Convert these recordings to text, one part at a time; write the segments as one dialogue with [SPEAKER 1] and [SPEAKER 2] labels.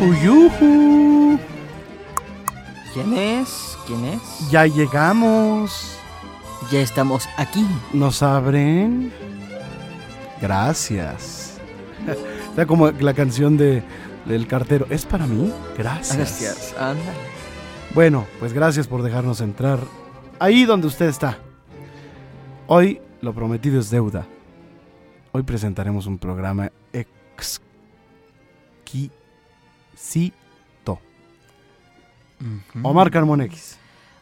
[SPEAKER 1] Yuju.
[SPEAKER 2] ¿Quién es? ¿Quién es?
[SPEAKER 1] Ya llegamos.
[SPEAKER 2] Ya estamos aquí.
[SPEAKER 1] ¿Nos abren? Gracias. Está como la canción de, del cartero. ¿Es para mí? Gracias.
[SPEAKER 2] Gracias. Ándale.
[SPEAKER 1] Bueno, pues gracias por dejarnos entrar ahí donde usted está. Hoy lo prometido es deuda. Hoy presentaremos un programa exquisito.
[SPEAKER 2] Ujú.
[SPEAKER 1] Omar Carmón X.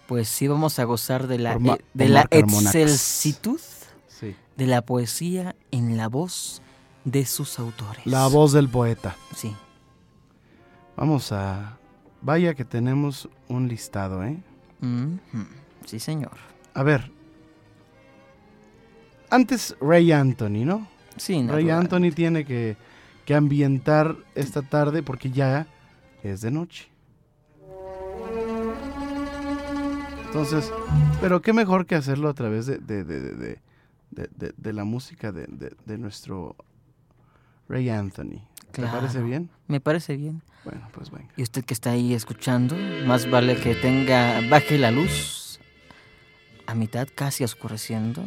[SPEAKER 2] Pues sí, vamos a gozar de la,
[SPEAKER 1] Orma-
[SPEAKER 2] eh, de la
[SPEAKER 1] Omar Carmonax.
[SPEAKER 2] excelsitud
[SPEAKER 1] Sí.
[SPEAKER 2] de la poesía en la voz de sus autores.
[SPEAKER 1] La voz del poeta.
[SPEAKER 2] Sí.
[SPEAKER 1] Vamos a... Vaya que tenemos un listado, ¿eh?
[SPEAKER 2] Sí, señor.
[SPEAKER 1] A ver. Antes Ray Anthony, ¿no?
[SPEAKER 2] Sí,
[SPEAKER 1] Ray. Anthony tiene que, que ambientar esta tarde porque ya es de noche. Entonces, pero qué mejor que hacerlo a través de, de, de, de- la música de, nuestro Ray Anthony. ¿Te
[SPEAKER 2] Claro.
[SPEAKER 1] parece bien?
[SPEAKER 2] Me parece bien.
[SPEAKER 1] Bueno, pues venga.
[SPEAKER 2] Y usted que está ahí escuchando, más vale que tenga, baje la luz a mitad, casi oscureciendo,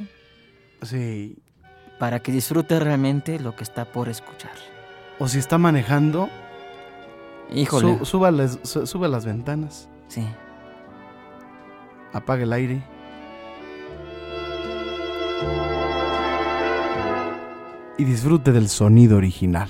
[SPEAKER 1] Sí.
[SPEAKER 2] para que disfrute realmente lo que está por escuchar.
[SPEAKER 1] O si está manejando,
[SPEAKER 2] Híjole.
[SPEAKER 1] su- suba, las, su- sube las ventanas,
[SPEAKER 2] sí.
[SPEAKER 1] apague el aire. Y disfrute del sonido original.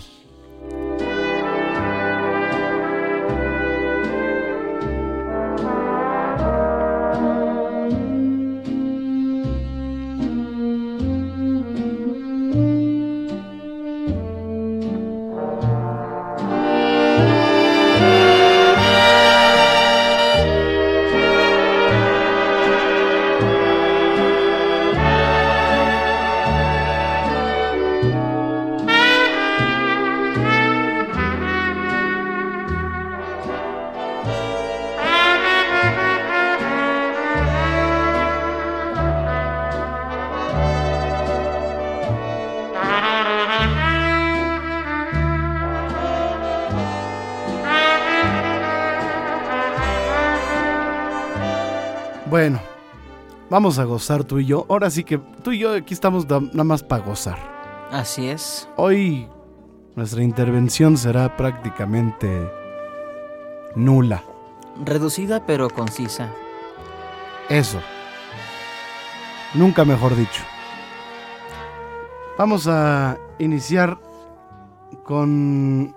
[SPEAKER 1] Vamos a gozar tú y yo. Ahora sí que tú y yo aquí estamos da- nada más para gozar.
[SPEAKER 2] Así es.
[SPEAKER 1] Hoy nuestra intervención será prácticamente nula.
[SPEAKER 2] Reducida pero concisa.
[SPEAKER 1] Eso. Nunca mejor dicho. Vamos a iniciar con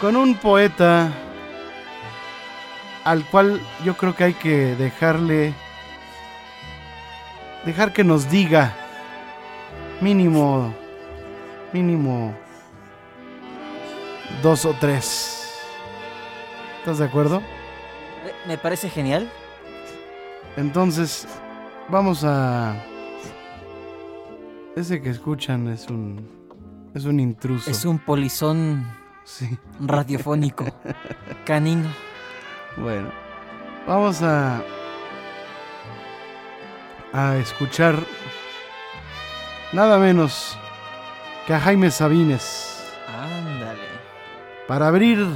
[SPEAKER 1] con un poeta al cual yo creo que hay que dejarle dejar que nos diga mínimo mínimo dos o tres. ¿Estás de acuerdo?
[SPEAKER 2] Me parece genial.
[SPEAKER 1] Entonces, vamos a. Ese que escuchan es un. Es un intruso.
[SPEAKER 2] Es un polizón
[SPEAKER 1] Sí.
[SPEAKER 2] radiofónico. canino.
[SPEAKER 1] Bueno. Vamos a. A escuchar. Nada menos que a Jaime Sabines.
[SPEAKER 2] Ándale.
[SPEAKER 1] Para abrir.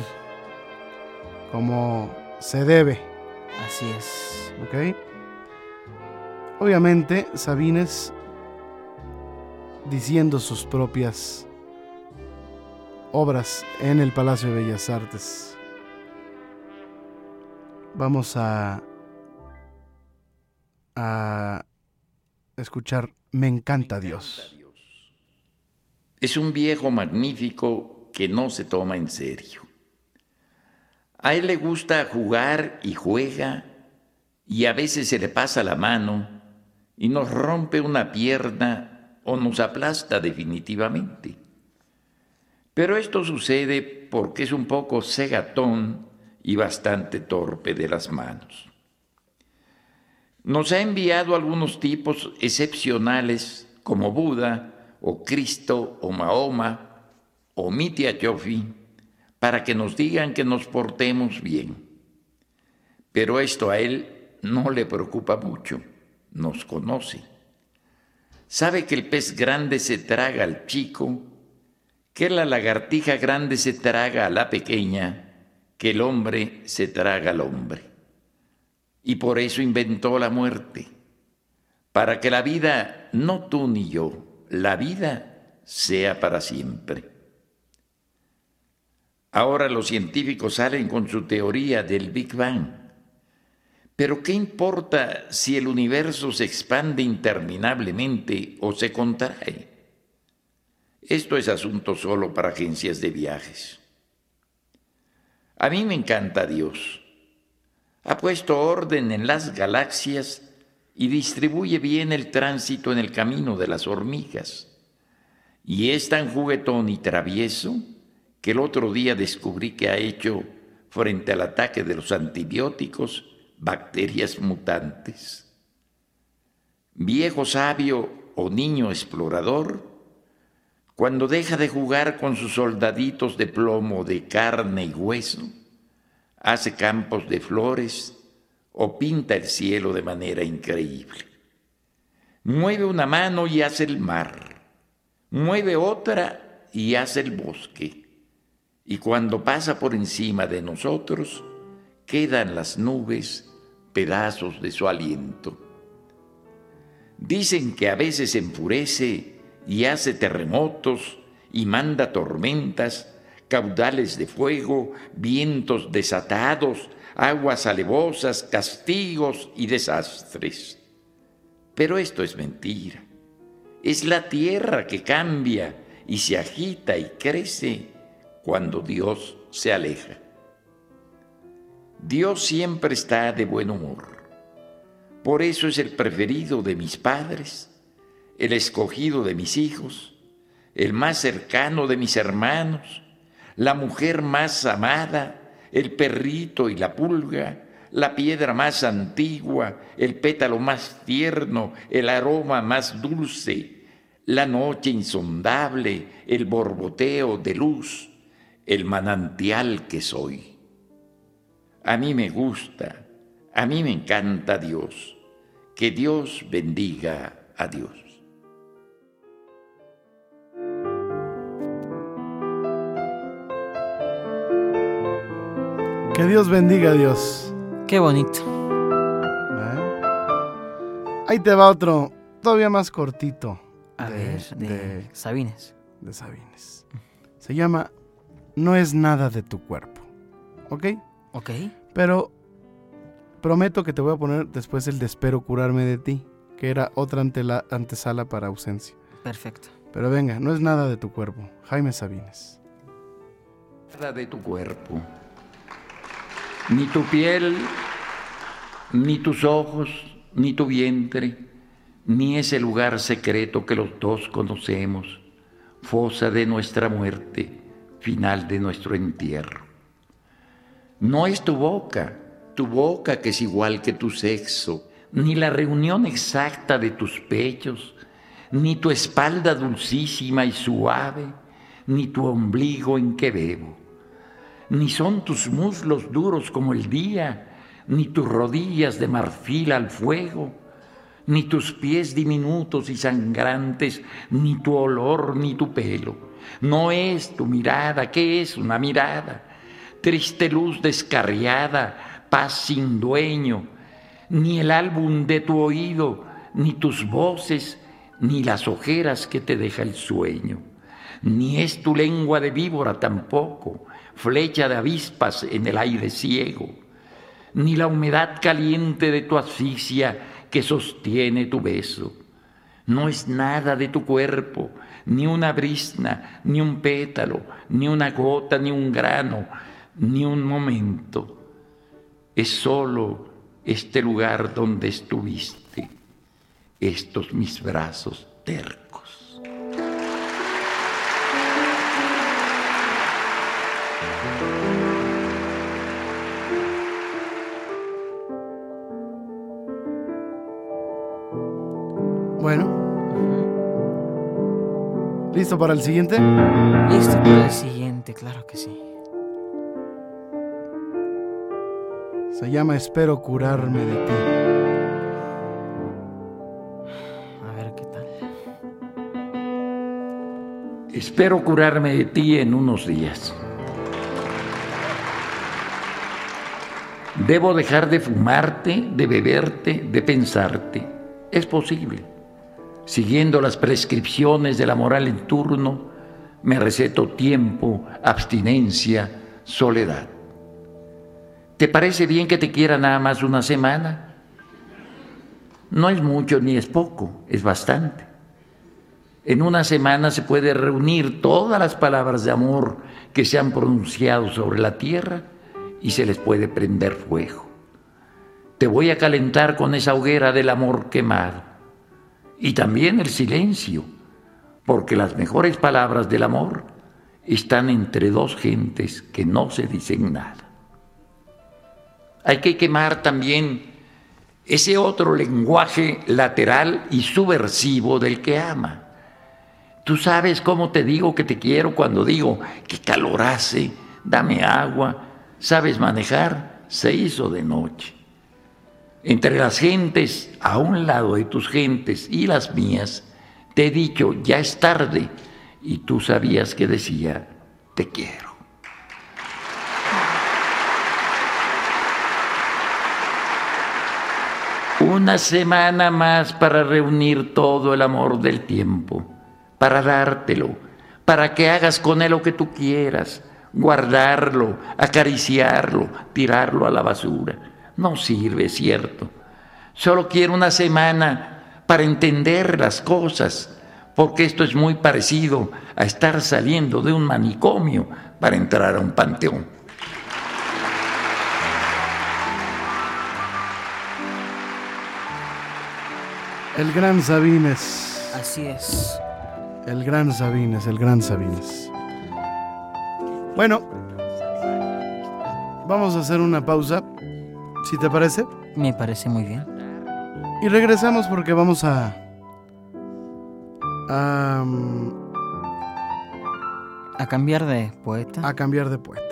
[SPEAKER 1] Como se debe.
[SPEAKER 2] Así es.
[SPEAKER 1] ¿Ok? Obviamente, Sabines diciendo sus propias obras en el Palacio de Bellas Artes. Vamos a a escuchar Me encanta Dios.
[SPEAKER 3] Es un viejo magnífico que no se toma en serio. A él le gusta jugar y juega y a veces se le pasa la mano y nos rompe una pierna o nos aplasta definitivamente. Pero esto sucede porque es un poco cegatón y bastante torpe de las manos. Nos ha enviado algunos tipos excepcionales como Buda o Cristo o Mahoma o Mitya Chofi para que nos digan que nos portemos bien. Pero esto a él no le preocupa mucho, nos conoce. Sabe que el pez grande se traga al chico que la lagartija grande se traga a la pequeña, que el hombre se traga al hombre. Y por eso inventó la muerte, para que la vida, no tú ni yo, la vida sea para siempre. Ahora los científicos salen con su teoría del Big Bang. Pero ¿qué importa si el universo se expande interminablemente o se contrae? Esto es asunto solo para agencias de viajes. A mí me encanta Dios. Ha puesto orden en las galaxias y distribuye bien el tránsito en el camino de las hormigas. Y es tan juguetón y travieso que el otro día descubrí que ha hecho, frente al ataque de los antibióticos, bacterias mutantes. Viejo sabio o niño explorador, cuando deja de jugar con sus soldaditos de plomo, de carne y hueso, hace campos de flores o pinta el cielo de manera increíble. Mueve una mano y hace el mar, mueve otra y hace el bosque, y cuando pasa por encima de nosotros, quedan las nubes pedazos de su aliento. Dicen que a veces enfurece y hace terremotos y manda tormentas, caudales de fuego, vientos desatados, aguas alevosas, castigos y desastres. Pero esto es mentira. Es la tierra que cambia y se agita y crece cuando Dios se aleja. Dios siempre está de buen humor. Por eso es el preferido de mis padres el escogido de mis hijos, el más cercano de mis hermanos, la mujer más amada, el perrito y la pulga, la piedra más antigua, el pétalo más tierno, el aroma más dulce, la noche insondable, el borboteo de luz, el manantial que soy. A mí me gusta, a mí me encanta Dios. Que Dios bendiga a Dios.
[SPEAKER 1] Que Dios bendiga a Dios.
[SPEAKER 2] Qué bonito.
[SPEAKER 1] ¿Eh? Ahí te va otro, todavía más cortito.
[SPEAKER 2] A ver, de, Sabines.
[SPEAKER 1] De Sabines. Se llama No es nada de tu cuerpo. ¿Ok?
[SPEAKER 2] Ok.
[SPEAKER 1] Pero prometo que te voy a poner después el de Espero curarme de ti, que era otra antesala para ausencia.
[SPEAKER 2] Perfecto.
[SPEAKER 1] Pero venga, no es nada de tu cuerpo. Jaime Sabines.
[SPEAKER 3] Nada de tu cuerpo ni tu piel, ni tus ojos, ni tu vientre, ni ese lugar secreto que los dos conocemos, fosa de nuestra muerte, final de nuestro entierro. No es tu boca, tu boca que es igual que tu sexo, ni la reunión exacta de tus pechos, ni tu espalda dulcísima y suave, ni tu ombligo en que bebo ni son tus muslos duros como el día, ni tus rodillas de marfil al fuego, ni tus pies diminutos y sangrantes, ni tu olor, ni tu pelo. No es tu mirada, ¿qué es una mirada? Triste luz descarriada, paz sin dueño, ni el álbum de tu oído, ni tus voces, ni las ojeras que te deja el sueño. Ni es tu lengua de víbora tampoco, flecha de avispas en el aire ciego, ni la humedad caliente de tu asfixia que sostiene tu beso. No es nada de tu cuerpo, ni una brisna, ni un pétalo, ni una gota, ni un grano, ni un momento. Es solo este lugar donde estuviste, estos mis brazos tercos.
[SPEAKER 1] Bueno. ¿Listo para el siguiente?
[SPEAKER 2] Listo para el siguiente, claro que sí.
[SPEAKER 1] Se llama Espero curarme de ti.
[SPEAKER 2] A ver qué tal.
[SPEAKER 3] Espero curarme de ti en unos días. Debo dejar de fumarte, de beberte, de pensarte. Es posible. Siguiendo las prescripciones de la moral en turno, me receto tiempo, abstinencia, soledad. ¿Te parece bien que te quiera nada más una semana? No es mucho ni es poco, es bastante. En una semana se puede reunir todas las palabras de amor que se han pronunciado sobre la tierra y se les puede prender fuego. Te voy a calentar con esa hoguera del amor quemado. Y también el silencio, porque las mejores palabras del amor están entre dos gentes que no se dicen nada. Hay que quemar también ese otro lenguaje lateral y subversivo del que ama. Tú sabes cómo te digo que te quiero cuando digo que calor hace, dame agua, sabes manejar, se hizo de noche. Entre las gentes, a un lado de tus gentes y las mías, te he dicho, ya es tarde, y tú sabías que decía, te quiero. Una semana más para reunir todo el amor del tiempo, para dártelo, para que hagas con él lo que tú quieras, guardarlo, acariciarlo, tirarlo a la basura. No sirve, cierto. Solo quiero una semana para entender las cosas, porque esto es muy parecido a estar saliendo de un manicomio para entrar a un panteón.
[SPEAKER 1] El gran Sabines.
[SPEAKER 2] Así es.
[SPEAKER 1] El gran Sabines, el gran Sabines. Bueno, vamos a hacer una pausa, si te parece,
[SPEAKER 2] Me parece muy bien.
[SPEAKER 1] y regresamos porque vamos a a,
[SPEAKER 2] A cambiar de poeta
[SPEAKER 1] a cambiar de poeta.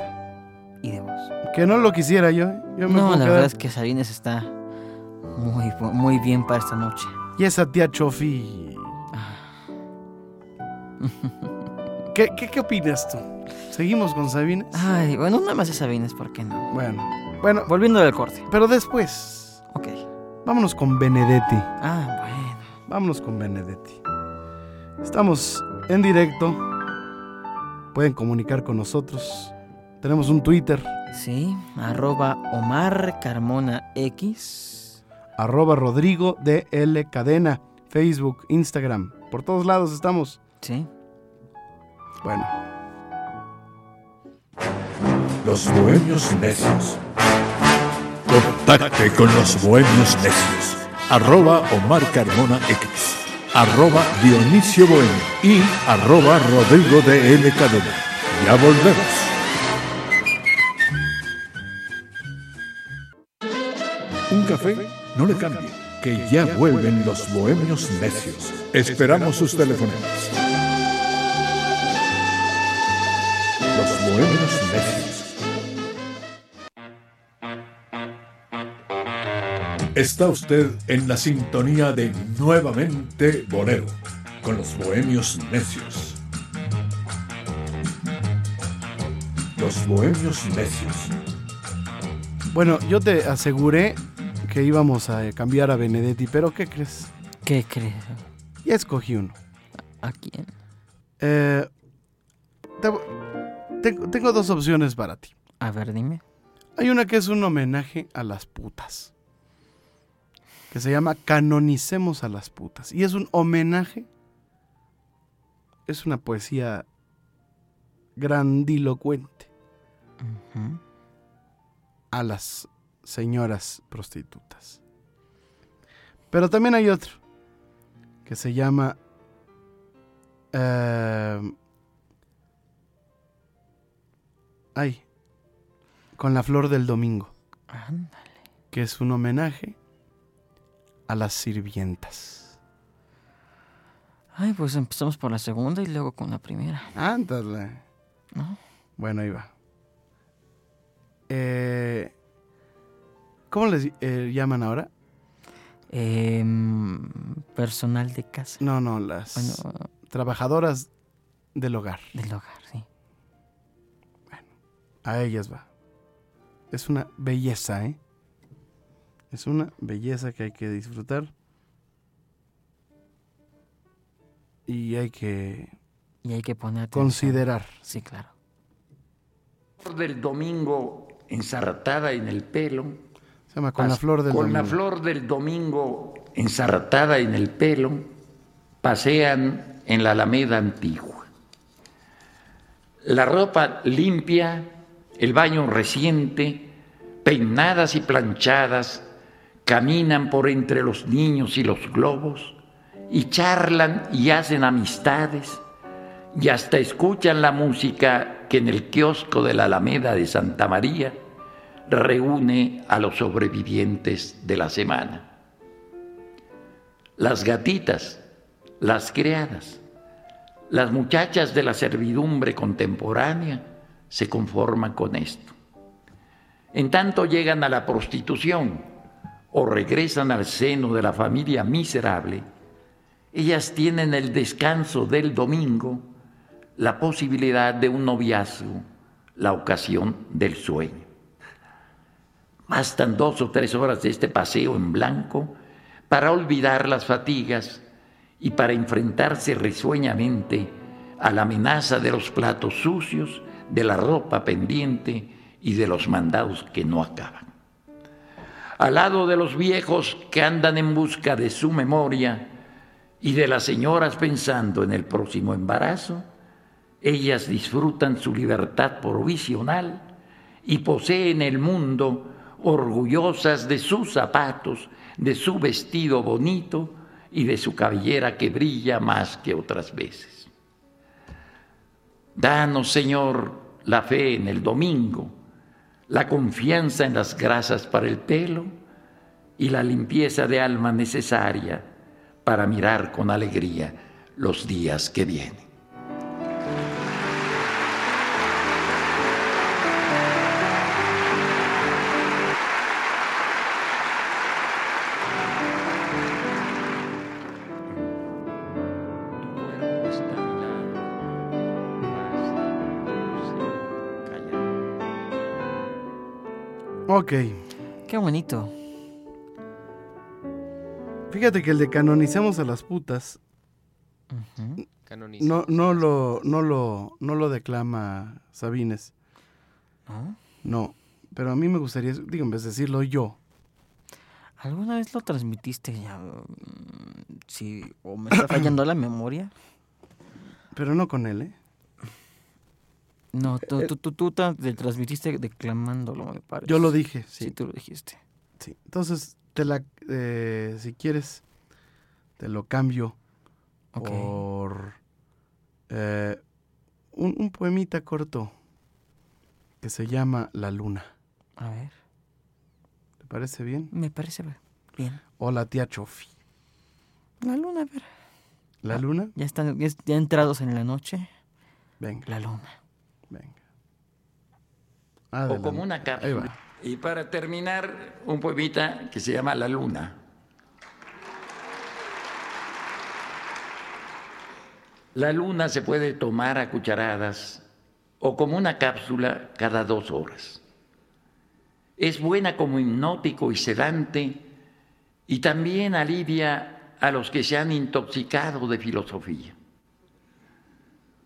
[SPEAKER 2] y de voz.
[SPEAKER 1] Que no lo quisiera yo. ¿eh? Yo me
[SPEAKER 2] No, la
[SPEAKER 1] quedar-
[SPEAKER 2] verdad es que Sabines está muy, muy bien para esta noche.
[SPEAKER 1] Y esa tía Chofi. ¿Qué, qué, qué opinas tú? ¿Seguimos con Sabines?
[SPEAKER 2] Ay, bueno, nada más de Sabines, ¿por qué no?
[SPEAKER 1] Bueno, bueno,
[SPEAKER 2] Volviendo del corte.
[SPEAKER 1] pero después,
[SPEAKER 2] Ok.
[SPEAKER 1] vámonos con Benedetti.
[SPEAKER 2] Ah, bueno.
[SPEAKER 1] Vámonos con Benedetti. Estamos en directo. Pueden comunicar con nosotros. Tenemos un Twitter,
[SPEAKER 2] Sí, arroba Omar Carmona X.
[SPEAKER 1] arroba Rodrigo DL Cadena, Facebook, Instagram. Por todos lados estamos.
[SPEAKER 2] Sí.
[SPEAKER 1] Bueno,
[SPEAKER 4] Los Bohemios Necios. Contacte con los Bohemios Necios. Arroba Omar Carmona X. Arroba Dionisio Bohemio. Y arroba Rodrigo de. Ya volvemos. Un café no le cambie, que ya vuelven los Bohemios Necios. Esperamos sus telefonemas. Los Bohemios Necios. Está usted en la sintonía de Nuevamente Bolero, con los Bohemios Necios. Los Bohemios Necios.
[SPEAKER 1] bueno, yo te aseguré que íbamos a cambiar a Benedetti, pero ¿qué crees?
[SPEAKER 2] ¿Qué crees?
[SPEAKER 1] Ya escogí uno.
[SPEAKER 2] ¿A quién?
[SPEAKER 1] Eh, te- tengo, tengo dos opciones para ti.
[SPEAKER 2] A ver, dime.
[SPEAKER 1] Hay una que es un homenaje a las putas. Que se llama Canonicemos a las putas. Y es un homenaje. es una poesía grandilocuente a las señoras prostitutas. Pero también hay otro que se llama eh, ay, con la flor del domingo,
[SPEAKER 2] Ándale.
[SPEAKER 1] que es un homenaje a las sirvientas.
[SPEAKER 2] Ay, pues empezamos por la segunda y luego con la primera,
[SPEAKER 1] Ándale.
[SPEAKER 2] ¿no?
[SPEAKER 1] Bueno, ahí va. Eh, ¿Cómo les eh, llaman ahora?
[SPEAKER 2] Em, personal de casa.
[SPEAKER 1] No, no, las
[SPEAKER 2] Bueno,
[SPEAKER 1] trabajadoras del hogar.
[SPEAKER 2] del hogar, sí.
[SPEAKER 1] A ellas va. Es una belleza, ¿eh? Es una belleza que hay que disfrutar. Y hay que
[SPEAKER 2] Y hay que poner atención.
[SPEAKER 1] considerar.
[SPEAKER 2] Sí, claro.
[SPEAKER 3] Flor del domingo ensartada en el pelo.
[SPEAKER 1] Se llama Con la flor del
[SPEAKER 3] Con la
[SPEAKER 1] domingo.
[SPEAKER 3] flor del domingo ensartada en el pelo, pasean en la Alameda antigua. La ropa limpia, el baño reciente, peinadas y planchadas, caminan por entre los niños y los globos y charlan y hacen amistades y hasta escuchan la música que en el kiosco de la Alameda de Santa María reúne a los sobrevivientes de la semana. Las gatitas, las criadas, las muchachas de la servidumbre contemporánea se conforman con esto. En tanto llegan a la prostitución o regresan al seno de la familia miserable, ellas tienen el descanso del domingo, la posibilidad de un noviazgo, la ocasión del sueño. Bastan dos o tres horas de este paseo en blanco para olvidar las fatigas y para enfrentarse risueñamente a la amenaza de los platos sucios, de la ropa pendiente y de los mandados que no acaban. Al lado de los viejos que andan en busca de su memoria y de las señoras pensando en el próximo embarazo, ellas disfrutan su libertad provisional y poseen el mundo orgullosas de sus zapatos, de su vestido bonito y de su cabellera que brilla más que otras veces. Danos, Señor, la fe en el domingo, la confianza en las grasas para el pelo y la limpieza de alma necesaria para mirar con alegría los días que vienen.
[SPEAKER 1] Ok.
[SPEAKER 2] Qué bonito.
[SPEAKER 1] Fíjate que el de canonicemos a las putas.
[SPEAKER 5] Canoniza.
[SPEAKER 1] no, no, lo, no, lo, no lo declama Sabines.
[SPEAKER 2] ¿No?
[SPEAKER 1] No. Pero a mí me gustaría, digo, en vez de decirlo yo.
[SPEAKER 2] ¿Alguna vez lo transmitiste ya? mm, Sí, o me está fallando la memoria.
[SPEAKER 1] Pero no con él, ¿eh?
[SPEAKER 2] No, tú, tú, tú, tú te transmitiste declamándolo, me parece.
[SPEAKER 1] Yo lo dije,
[SPEAKER 2] Sí,
[SPEAKER 1] sí.
[SPEAKER 2] tú lo dijiste.
[SPEAKER 1] sí. Entonces, te la, eh, si quieres, te lo cambio por eh, un, un poemita corto que se llama La Luna.
[SPEAKER 2] A ver,
[SPEAKER 1] ¿Te parece bien?
[SPEAKER 2] me parece bien.
[SPEAKER 1] O la tía Chofi.
[SPEAKER 2] La luna, a ver.
[SPEAKER 1] ¿La
[SPEAKER 2] Ah.
[SPEAKER 1] Luna?
[SPEAKER 2] Ya están ya, ya entrados en la noche.
[SPEAKER 1] Venga,
[SPEAKER 2] La luna.
[SPEAKER 1] Venga.
[SPEAKER 3] o como una cápsula. Y para terminar, un poemita que se llama La Luna. La luna se puede tomar a cucharadas o como una cápsula cada dos horas. Es buena como hipnótico y sedante y también alivia a los que se han intoxicado de filosofía.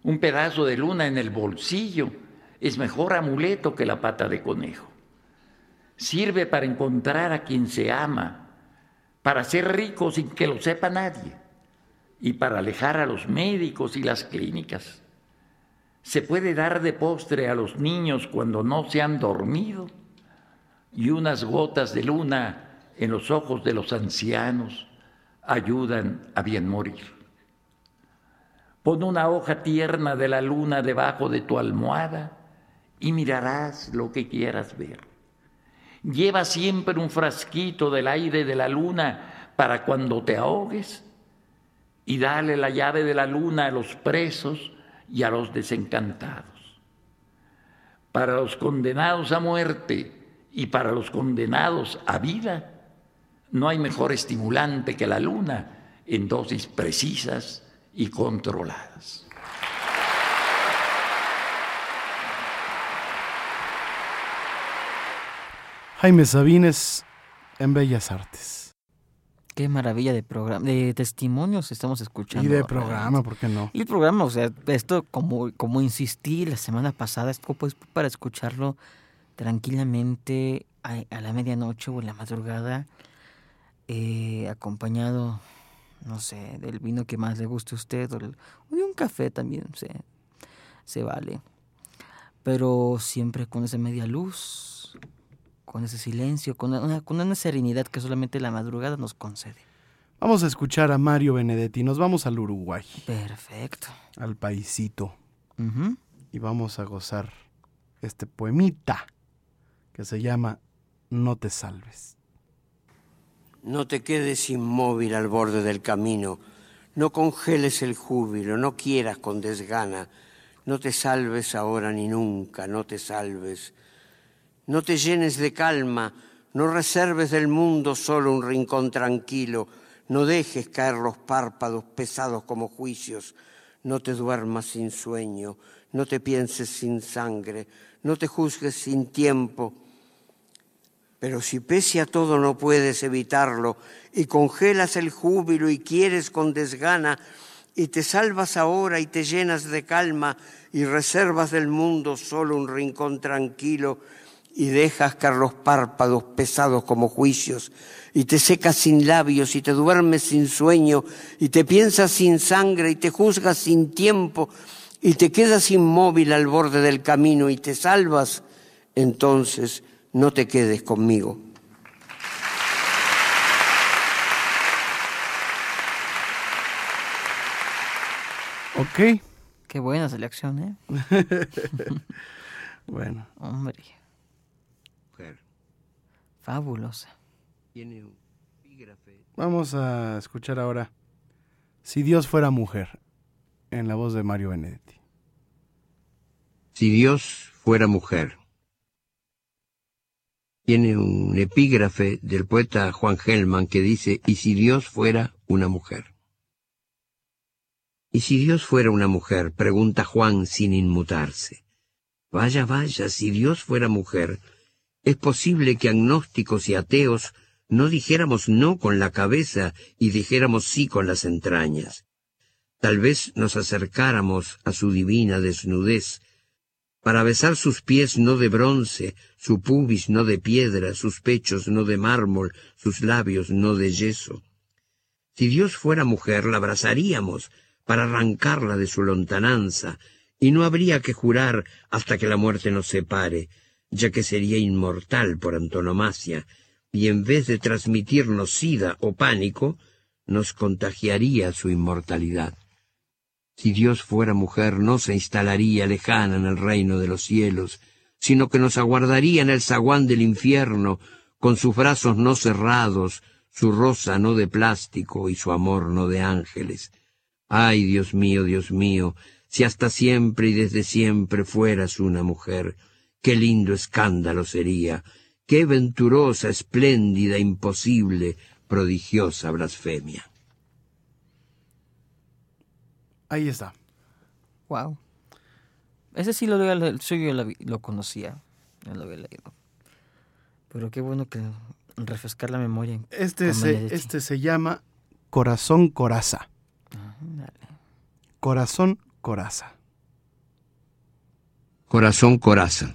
[SPEAKER 3] Un pedazo de luna en el bolsillo es mejor amuleto que la pata de conejo. Sirve para encontrar a quien se ama, para ser rico sin que lo sepa nadie, y para alejar a los médicos y las clínicas. Se puede dar de postre a los niños cuando no se han dormido y unas gotas de luna en los ojos de los ancianos ayudan a bien morir. Pon una hoja tierna de la luna debajo de tu almohada y mirarás lo que quieras ver. Lleva siempre un frasquito del aire de la luna para cuando te ahogues y dale la llave de la luna a los presos y a los desencantados. Para los condenados a muerte y para los condenados a vida, no hay mejor estimulante que la luna en dosis precisas y controladas.
[SPEAKER 1] Jaime Sabines en Bellas Artes.
[SPEAKER 2] Qué maravilla de programa, de testimonios estamos escuchando.
[SPEAKER 1] Y de programa, ¿por qué no?
[SPEAKER 2] Y el programa, o sea, esto como, como insistí la semana pasada, esto pues para escucharlo tranquilamente a, a la medianoche o en la madrugada, eh, acompañado no sé, del vino que más le guste a usted o, de un café también se, se vale. Pero siempre con esa media luz, con ese silencio, con una, con una serenidad que solamente la madrugada nos concede.
[SPEAKER 1] Vamos a escuchar a Mario Benedetti. Nos vamos al Uruguay.
[SPEAKER 2] Perfecto.
[SPEAKER 1] Al paisito. Y vamos a gozar este poemita que se llama No te salves.
[SPEAKER 5] No te quedes inmóvil al borde del camino, no congeles el júbilo, no quieras con desgana, no te salves ahora ni nunca, no te salves. No te llenes de calma, no reserves del mundo solo un rincón tranquilo, no dejes caer los párpados pesados como juicios, no te duermas sin sueño, no te pienses sin sangre, no te juzgues sin tiempo, pero si pese a todo no puedes evitarlo y congelas el júbilo y quieres con desgana y te salvas ahora y te llenas de calma y reservas del mundo solo un rincón tranquilo y dejas caer los párpados pesados como juicios y te secas sin labios y te duermes sin sueño y te piensas sin sangre y te juzgas sin tiempo y te quedas inmóvil al borde del camino y te salvas, entonces no te quedes conmigo.
[SPEAKER 1] Ok.
[SPEAKER 2] Qué buena selección, ¿eh?
[SPEAKER 1] bueno.
[SPEAKER 2] Hombre. Fabulosa.
[SPEAKER 1] Vamos a escuchar ahora Si Dios fuera mujer, en la voz de Mario Benedetti.
[SPEAKER 5] Si Dios fuera mujer tiene un epígrafe del poeta Juan Gelman que dice, ¿y si Dios fuera una mujer? ¿Y si Dios fuera una mujer? pregunta Juan sin inmutarse. Vaya, vaya, si Dios fuera mujer, es posible que agnósticos y ateos no dijéramos no con la cabeza y dijéramos sí con las entrañas. Tal vez nos acercáramos a su divina desnudez, para besar sus pies no de bronce, su pubis no de piedra, sus pechos no de mármol, sus labios no de yeso. Si Dios fuera mujer, la abrazaríamos para arrancarla de su lontananza, y no habría que jurar hasta que la muerte nos separe, ya que sería inmortal por antonomasia, y en vez de transmitirnos sida o pánico, nos contagiaría su inmortalidad. Si Dios fuera mujer, no se instalaría lejana en el reino de los cielos, sino que nos aguardaría en el zaguán del infierno, con sus brazos no cerrados, su rosa no de plástico y su amor no de ángeles. Ay, Dios mío, Dios mío, si hasta siempre y desde siempre fueras una mujer, qué lindo escándalo sería, qué venturosa, espléndida, imposible, prodigiosa blasfemia.
[SPEAKER 1] Ahí está.
[SPEAKER 2] Wow. Ese sí lo, el suyo lo, lo conocía, no lo había leído. Pero qué bueno que refrescar la memoria.
[SPEAKER 1] Este, se, este se llama Corazón Coraza. Corazón Coraza.
[SPEAKER 5] Corazón Coraza.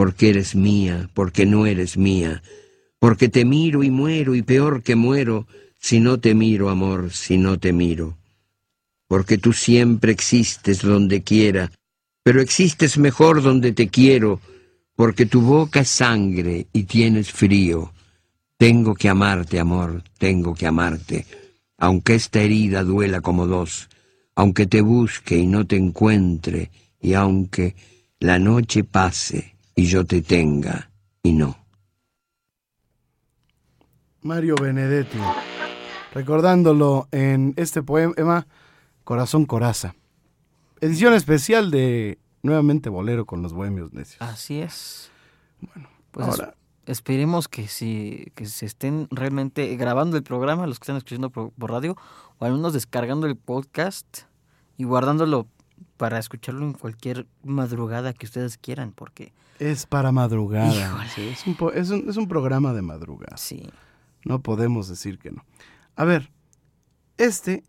[SPEAKER 5] porque eres mía, porque no eres mía, porque te miro y muero y peor que muero, si no te miro, amor, si no te miro. Porque tú siempre existes donde quiera, pero existes mejor donde te quiero, porque tu boca es sangre y tienes frío. Tengo que amarte, amor, tengo que amarte, aunque esta herida duela como dos, aunque te busque y no te encuentre, y aunque la noche pase y yo te tenga y no.
[SPEAKER 1] Mario Benedetti, recordándolo en este poema Corazón Coraza. Edición especial de nuevamente Bolero con los Bohemios Necios.
[SPEAKER 2] Así es.
[SPEAKER 1] Bueno,
[SPEAKER 2] Pues
[SPEAKER 1] ahora,
[SPEAKER 2] esperemos que si que se estén realmente grabando el programa, los que están escuchando por, por radio, o al menos descargando el podcast y guardándolo para escucharlo en cualquier madrugada que ustedes quieran, porque
[SPEAKER 1] es para madrugada. Sí, es, un po- es un- es un programa de madrugada.
[SPEAKER 2] sí.
[SPEAKER 1] No podemos decir que no. A ver, este.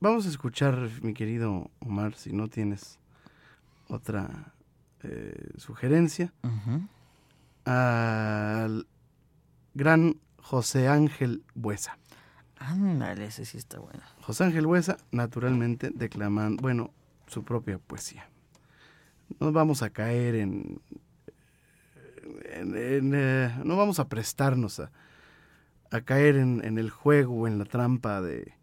[SPEAKER 1] Vamos a escuchar, mi querido Omar, si no tienes otra eh, sugerencia, al gran José Ángel Buesa.
[SPEAKER 2] Ándale, ese sí está bueno.
[SPEAKER 1] José Ángel Buesa, naturalmente, declamando, bueno, su propia poesía. No vamos a caer en... en- en, eh, no vamos a prestarnos a, a caer en, en el juego o en la trampa de,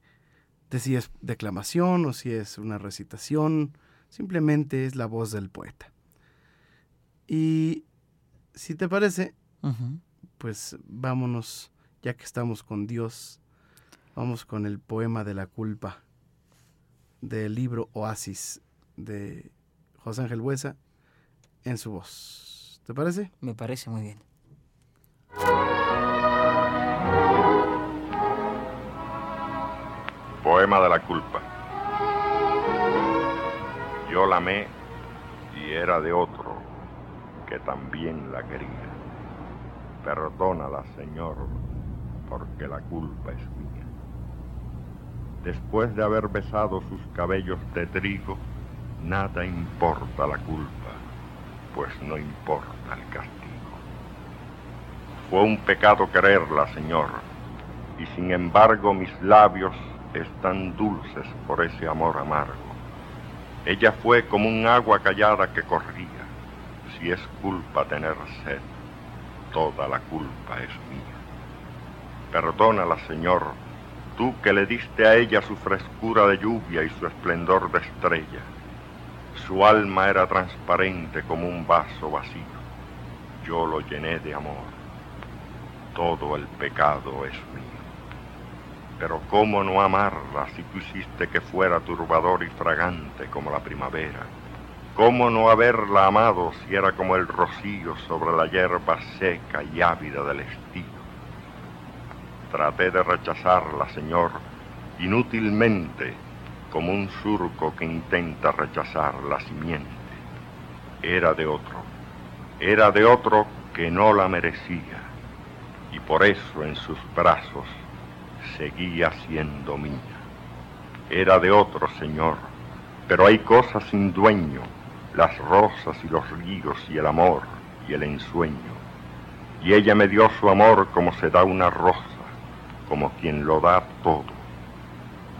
[SPEAKER 1] de si es declamación o si es una recitación. Simplemente es la voz del poeta. Y si te parece, pues vámonos, ya que estamos con Dios, vamos con el poema de la culpa del libro Oasis de José Ángel Buesa en su voz. ¿Te parece?
[SPEAKER 2] Me parece muy bien.
[SPEAKER 6] Poema de la culpa. Yo la amé y era de otro que también la quería. Perdónala, Señor, porque la culpa es mía. Después de haber besado sus cabellos de trigo, nada importa la culpa, pues no importa el castigo. Fue un pecado quererla, Señor, y sin embargo mis labios están dulces por ese amor amargo. Ella fue como un agua callada que corría. Si es culpa tener sed, toda la culpa es mía. Perdónala, Señor, tú que le diste a ella su frescura de lluvia y su esplendor de estrella. Su alma era transparente como un vaso vacío. Yo lo llené de amor. Todo el pecado es mío. Pero cómo no amarla si tú hiciste que fuera turbador y fragante como la primavera. Cómo no haberla amado si era como el rocío sobre la hierba seca y ávida del estío. Traté de rechazarla, Señor, inútilmente, como un surco que intenta rechazar la simiente. Era de otro, era de otro que no la merecía, y por eso en sus brazos seguía siendo mía. Era de otro, Señor, pero hay cosas sin dueño, las rosas y los ríos y el amor y el ensueño. Y ella me dio su amor como se da una rosa, como quien lo da todo,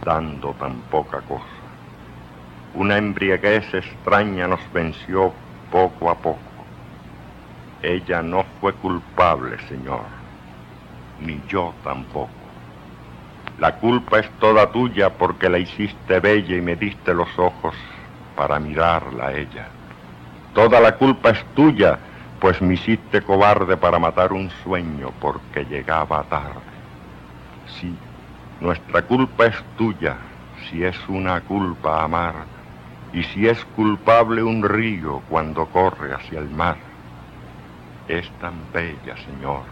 [SPEAKER 6] dando tan poca cosa. Una embriaguez extraña nos venció poco a poco. Ella no fue culpable, Señor, ni yo tampoco. La culpa es toda tuya porque la hiciste bella y me diste los ojos para mirarla a ella. Toda la culpa es tuya, pues me hiciste cobarde para matar un sueño porque llegaba tarde. Sí, nuestra culpa es tuya, si es una culpa amar, y si es culpable un río cuando corre hacia el mar. Es tan bella, Señor,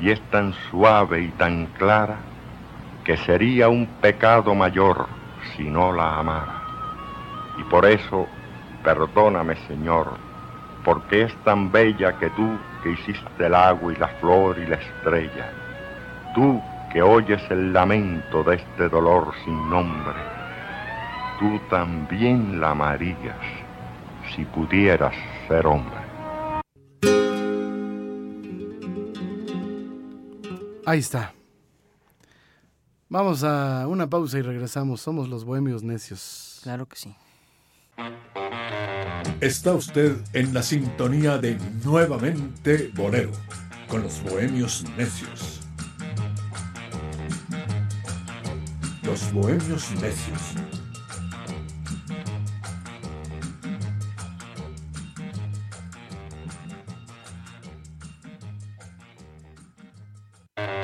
[SPEAKER 6] y es tan suave y tan clara que sería un pecado mayor si no la amara. Y por eso, perdóname Señor, porque es tan bella que tú que hiciste el agua y la flor y la estrella, tú que oyes el lamento de este dolor sin nombre, tú también la amarías si pudieras ser hombre.
[SPEAKER 1] Ahí está. Vamos a una pausa y regresamos. Somos los bohemios necios.
[SPEAKER 2] Claro que sí.
[SPEAKER 4] Está usted en la sintonía de Nuevamente Bolero, con los bohemios necios. Los bohemios necios.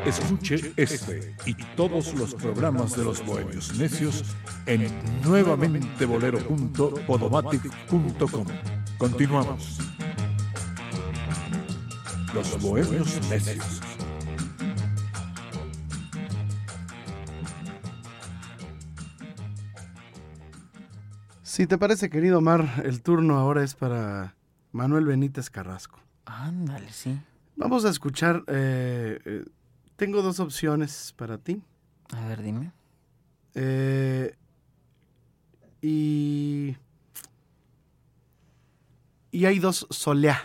[SPEAKER 4] Escuche este y todos los programas de los Bohemios Necios en nuevamentebolero.podomatic.com. Continuamos. Los Bohemios Necios.
[SPEAKER 1] Si te parece, querido Omar, el turno ahora es para Manuel Benítez Carrasco.
[SPEAKER 2] Ándale, sí.
[SPEAKER 1] Vamos a escuchar. eh, eh, tengo dos opciones para ti.
[SPEAKER 2] A ver, dime.
[SPEAKER 1] Eh, y. Y hay dos soleá.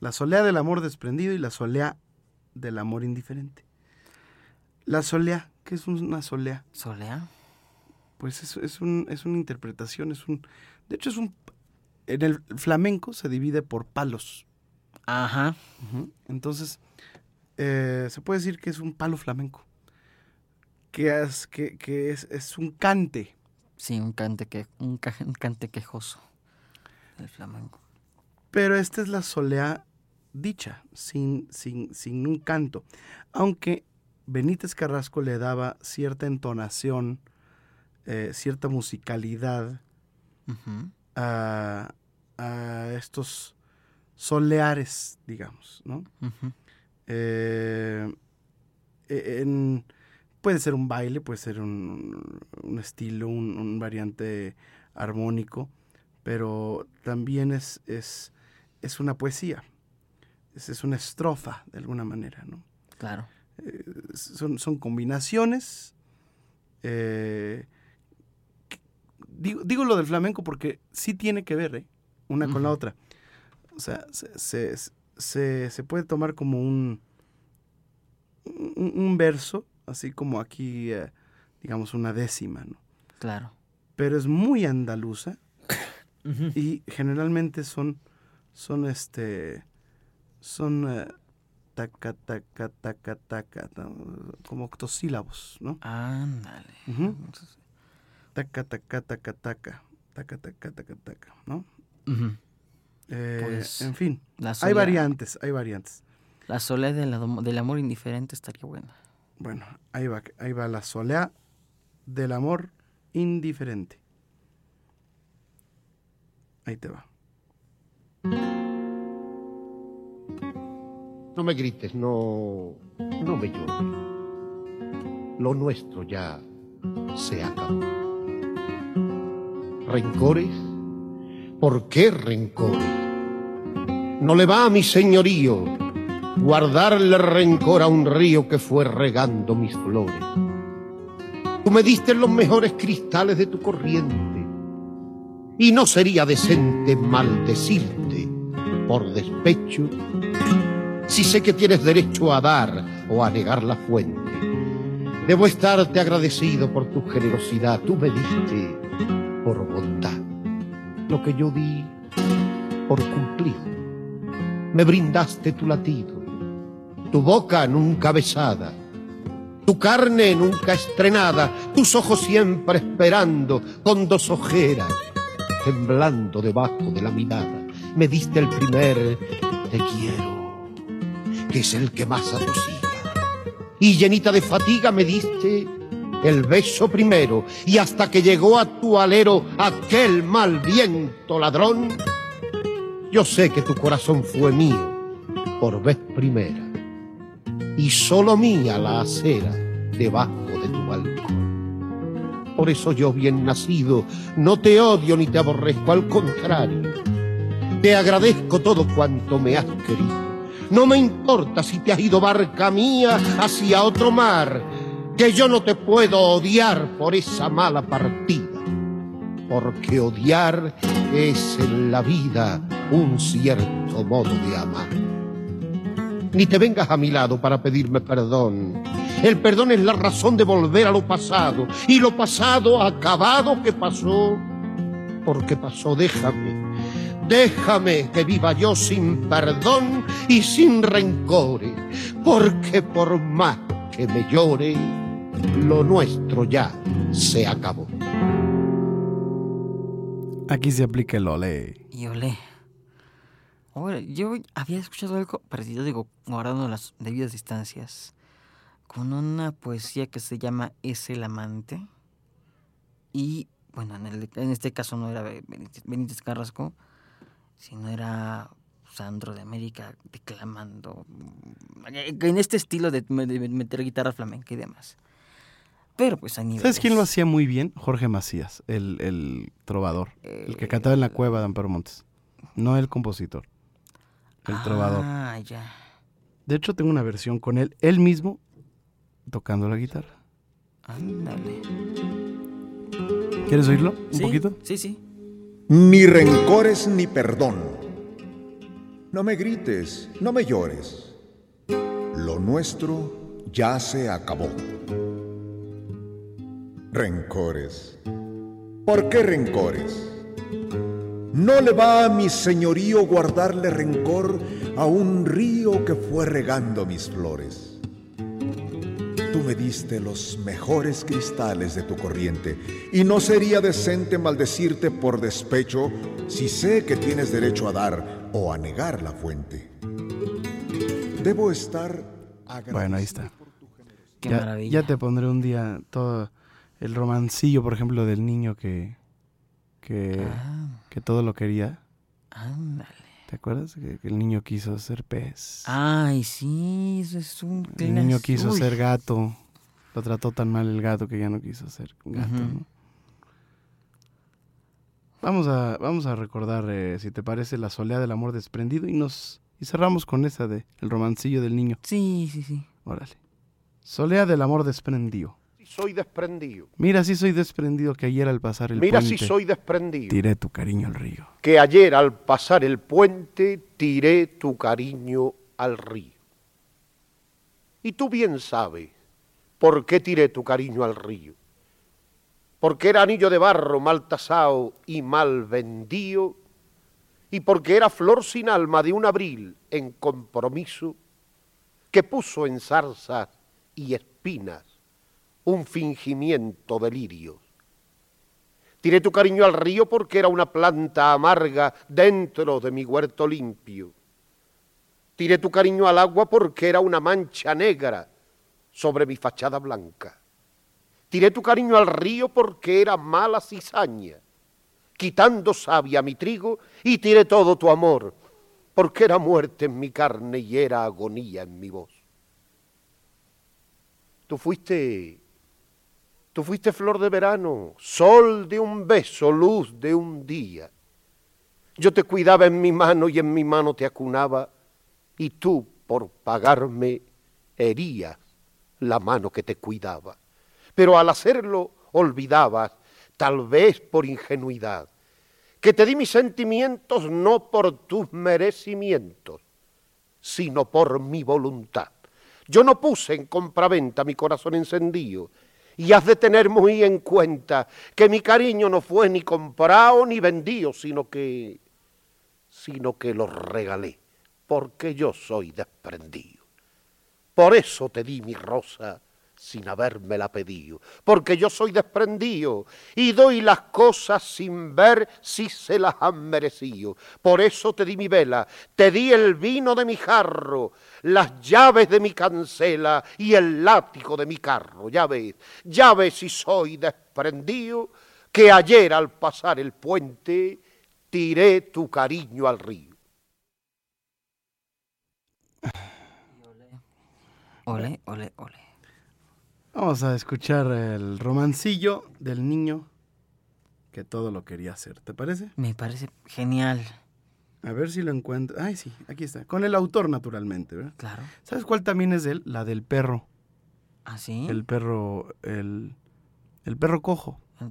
[SPEAKER 1] La soleá del amor desprendido y la soleá del amor indiferente. La soleá, ¿qué es una soleá?
[SPEAKER 2] ¿Solea?
[SPEAKER 1] Pues es, es, un, es una interpretación, es un... De hecho es un... En el flamenco se divide por palos.
[SPEAKER 2] Ajá.
[SPEAKER 1] Entonces, eh, se puede decir que es un palo flamenco. Que es, que, que es, es un cante.
[SPEAKER 2] Sí, un cante, que, un, ca- un cante quejoso. El flamenco.
[SPEAKER 1] Pero esta es la soleá dicha, sin, sin, sin un canto. Aunque Benítez Carrasco le daba cierta entonación, eh, cierta musicalidad a, a estos soleares, digamos, ¿no? Eh, en- puede ser un baile, puede ser un, un estilo, un, un variante armónico, pero también es, es, es una poesía, es, es una estrofa de alguna manera, ¿no?
[SPEAKER 2] Claro.
[SPEAKER 1] Eh, son, son combinaciones. eh, digo, digo lo del flamenco porque sí tiene que ver, ¿eh? Una con la otra. O sea, se, se- se- se puede tomar como un, un, un verso, así como aquí, eh, digamos, una décima, ¿no?
[SPEAKER 2] Claro.
[SPEAKER 1] Pero es muy andaluza y generalmente son, son este, son eh, taca, taca, taca, taca, ta- como octosílabos, ¿no?
[SPEAKER 2] Ándale.
[SPEAKER 1] Ujú.
[SPEAKER 2] Entonces,
[SPEAKER 1] Taca, taca, taca, taca, taca, taca, taca, taca, ¿no? Eh,
[SPEAKER 2] Pues,
[SPEAKER 1] en fin,
[SPEAKER 2] La
[SPEAKER 1] hay variantes, hay variantes.
[SPEAKER 2] La soledad del, amor indiferente estaría buena.
[SPEAKER 1] Bueno, ahí va, ahí va la soleá del amor indiferente. Ahí te va.
[SPEAKER 7] No me grites, no, no me llores. Lo nuestro ya se acabó. ¿Rencores? ¿Por qué rencores? No le va a mi señorío guardarle rencor a un río que fue regando mis flores. Tú me diste los mejores cristales de tu corriente y no sería decente maldecirte por despecho si sé que tienes derecho a dar o a negar la fuente. Debo estarte agradecido por tu generosidad. Tú me diste por bondad lo que yo di por cumplido. Me brindaste tu latido, tu boca nunca besada, tu carne nunca estrenada, tus ojos siempre esperando con dos ojeras, temblando debajo de la mirada. Me diste el primer te quiero que es el que más atosiga. Y llenita de fatiga me diste el beso primero, y hasta que llegó a tu alero aquel mal viento ladrón, yo sé que tu corazón fue mío por vez primera. y solo mía la acera debajo de tu balcón. Por eso yo, bien nacido, no te odio ni te aborrezco, al contrario, te agradezco todo cuanto me has querido. No me importa si te has ido barca mía hacia otro mar, que yo no te puedo odiar por esa mala partida, porque odiar es en la vida un cierto modo de amar. Ni te vengas a mi lado para pedirme perdón. El perdón es la razón de volver a lo pasado, y lo pasado acabado que pasó, porque pasó, déjame. Déjame que viva yo sin perdón y sin rencores, porque por más que me llore, lo nuestro ya se acabó.
[SPEAKER 1] Aquí se aplica el olé.
[SPEAKER 2] Y olé. Ahora, yo había escuchado algo parecido, digo, guardando las debidas distancias, con una poesía que se llama Es el amante. Y, bueno, en, el- en este caso no era Benítez, Carrasco, sino era Sandro de América declamando. En este estilo de, de meter guitarra flamenca y demás. Pero pues a niveles.
[SPEAKER 1] ¿Sabes quién lo hacía muy bien? Jorge Macías, el, el trovador. El que cantaba en la cueva de Amparo Montes. No el compositor. El trovador.
[SPEAKER 2] Ah, ya.
[SPEAKER 1] De hecho, tengo una versión con él, él mismo, tocando la guitarra.
[SPEAKER 2] Ándale.
[SPEAKER 1] ¿Quieres oírlo? ¿Un
[SPEAKER 2] Sí,
[SPEAKER 1] poquito?
[SPEAKER 2] Sí, sí.
[SPEAKER 8] Ni rencores ni perdón. No me grites, no me llores. Lo nuestro ya se acabó. Rencores. ¿Por qué rencores? No le va a mi señorío guardarle rencor a un río que fue regando mis flores. Tú me diste los mejores cristales de tu corriente y no sería decente maldecirte por despecho si sé que tienes derecho a dar o a negar la fuente. Debo estar
[SPEAKER 1] Bueno, ahí está.
[SPEAKER 2] Qué
[SPEAKER 1] ya,
[SPEAKER 2] maravilla.
[SPEAKER 1] ya te pondré un día todo el romancillo, por ejemplo, del niño que, que,
[SPEAKER 2] Ah,
[SPEAKER 1] que todo lo quería.
[SPEAKER 2] ándale.
[SPEAKER 1] ¿Te acuerdas? Que, que el niño quiso ser pez.
[SPEAKER 2] Ay, sí, eso es un
[SPEAKER 1] el niño quiso
[SPEAKER 2] Uy.
[SPEAKER 1] ser gato. Lo trató tan mal el gato que ya no quiso ser gato. ¿no? Vamos a, vamos a recordar, eh, si te parece, la soleá del amor desprendido y nos y cerramos con esa de el romancillo del niño.
[SPEAKER 2] Sí, sí, sí.
[SPEAKER 1] Órale. Solea del amor desprendido.
[SPEAKER 7] Soy desprendido.
[SPEAKER 1] Mira, si soy desprendido que ayer al pasar el
[SPEAKER 7] Mira
[SPEAKER 1] puente
[SPEAKER 7] si soy desprendido.
[SPEAKER 1] tiré tu cariño al río.
[SPEAKER 7] que ayer al pasar el puente tiré tu cariño al río. Y tú bien sabes por qué tiré tu cariño al río. Porque era anillo de barro mal tasado y mal vendido, y porque era flor sin alma de un abril en compromiso que puso en zarzas y espinas un fingimiento de lirios. Tiré tu cariño al río porque era una planta amarga dentro de mi huerto limpio. Tiré tu cariño al agua porque era una mancha negra sobre mi fachada blanca. Tiré tu cariño al río porque era mala cizaña, quitando savia mi trigo, y tiré todo tu amor porque era muerte en mi carne y era agonía en mi voz. Tú fuiste Tú fuiste flor de verano, sol de un beso, luz de un día. Yo te cuidaba en mi mano y en mi mano te acunaba, y tú, por pagarme, herías la mano que te cuidaba. Pero al hacerlo olvidabas, tal vez por ingenuidad, que te di mis sentimientos no por tus merecimientos, sino por mi voluntad. Yo no puse en compraventa mi corazón encendido, y has de tener muy en cuenta que mi cariño no fue ni comprado ni vendido, sino que, sino que lo regalé, porque yo soy desprendido. Por eso te di mi rosa sin habérmela pedido, porque yo soy desprendido y doy las cosas sin ver si se las han merecido. Por eso te di mi vela, te di el vino de mi jarro, las llaves de mi cancela y el látigo de mi carro. Ya ves, ya ves si soy desprendido, que ayer al pasar el puente tiré tu cariño al río.
[SPEAKER 2] Ole, ole, ole.
[SPEAKER 1] Vamos a escuchar el romancillo del niño que todo lo quería hacer. ¿Te parece?
[SPEAKER 2] Me parece genial.
[SPEAKER 1] A ver si lo encuentro. Ay, sí, aquí está. Con el autor, naturalmente, ¿verdad?
[SPEAKER 2] Claro.
[SPEAKER 1] ¿Sabes cuál también es de él? La del perro.
[SPEAKER 2] ¿Ah, sí?
[SPEAKER 1] El perro, el, el perro cojo,
[SPEAKER 2] Ah,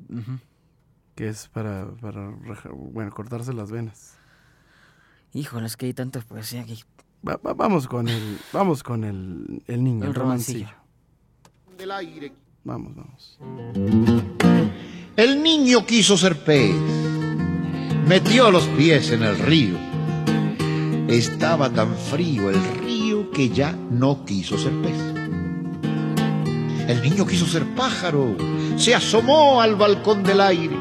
[SPEAKER 1] que es para, para, bueno, cortarse las venas.
[SPEAKER 2] Híjole, es que hay tanta poesía aquí.
[SPEAKER 1] Va- va- vamos con el, vamos con el, el niño, el,
[SPEAKER 2] El romancillo.
[SPEAKER 1] romancillo.
[SPEAKER 9] Del aire.
[SPEAKER 1] Vamos, vamos.
[SPEAKER 9] El niño quiso ser pez, metió los pies en el río. Estaba tan frío el río que ya no quiso ser pez. El niño quiso ser pájaro, se asomó al balcón del aire.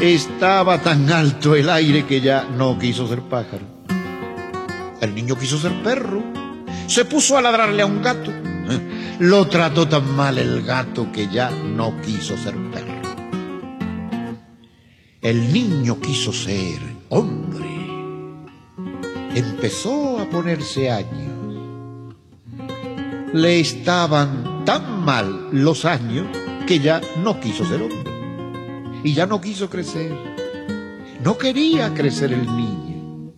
[SPEAKER 9] Estaba tan alto el aire que ya no quiso ser pájaro. El niño quiso ser perro, se puso a ladrarle a un gato. Lo trató tan mal el gato que ya no quiso ser perro. El niño quiso ser hombre. Empezó a ponerse años. Le estaban tan mal los años que ya no quiso ser hombre. Y ya no quiso crecer. No quería crecer el niño.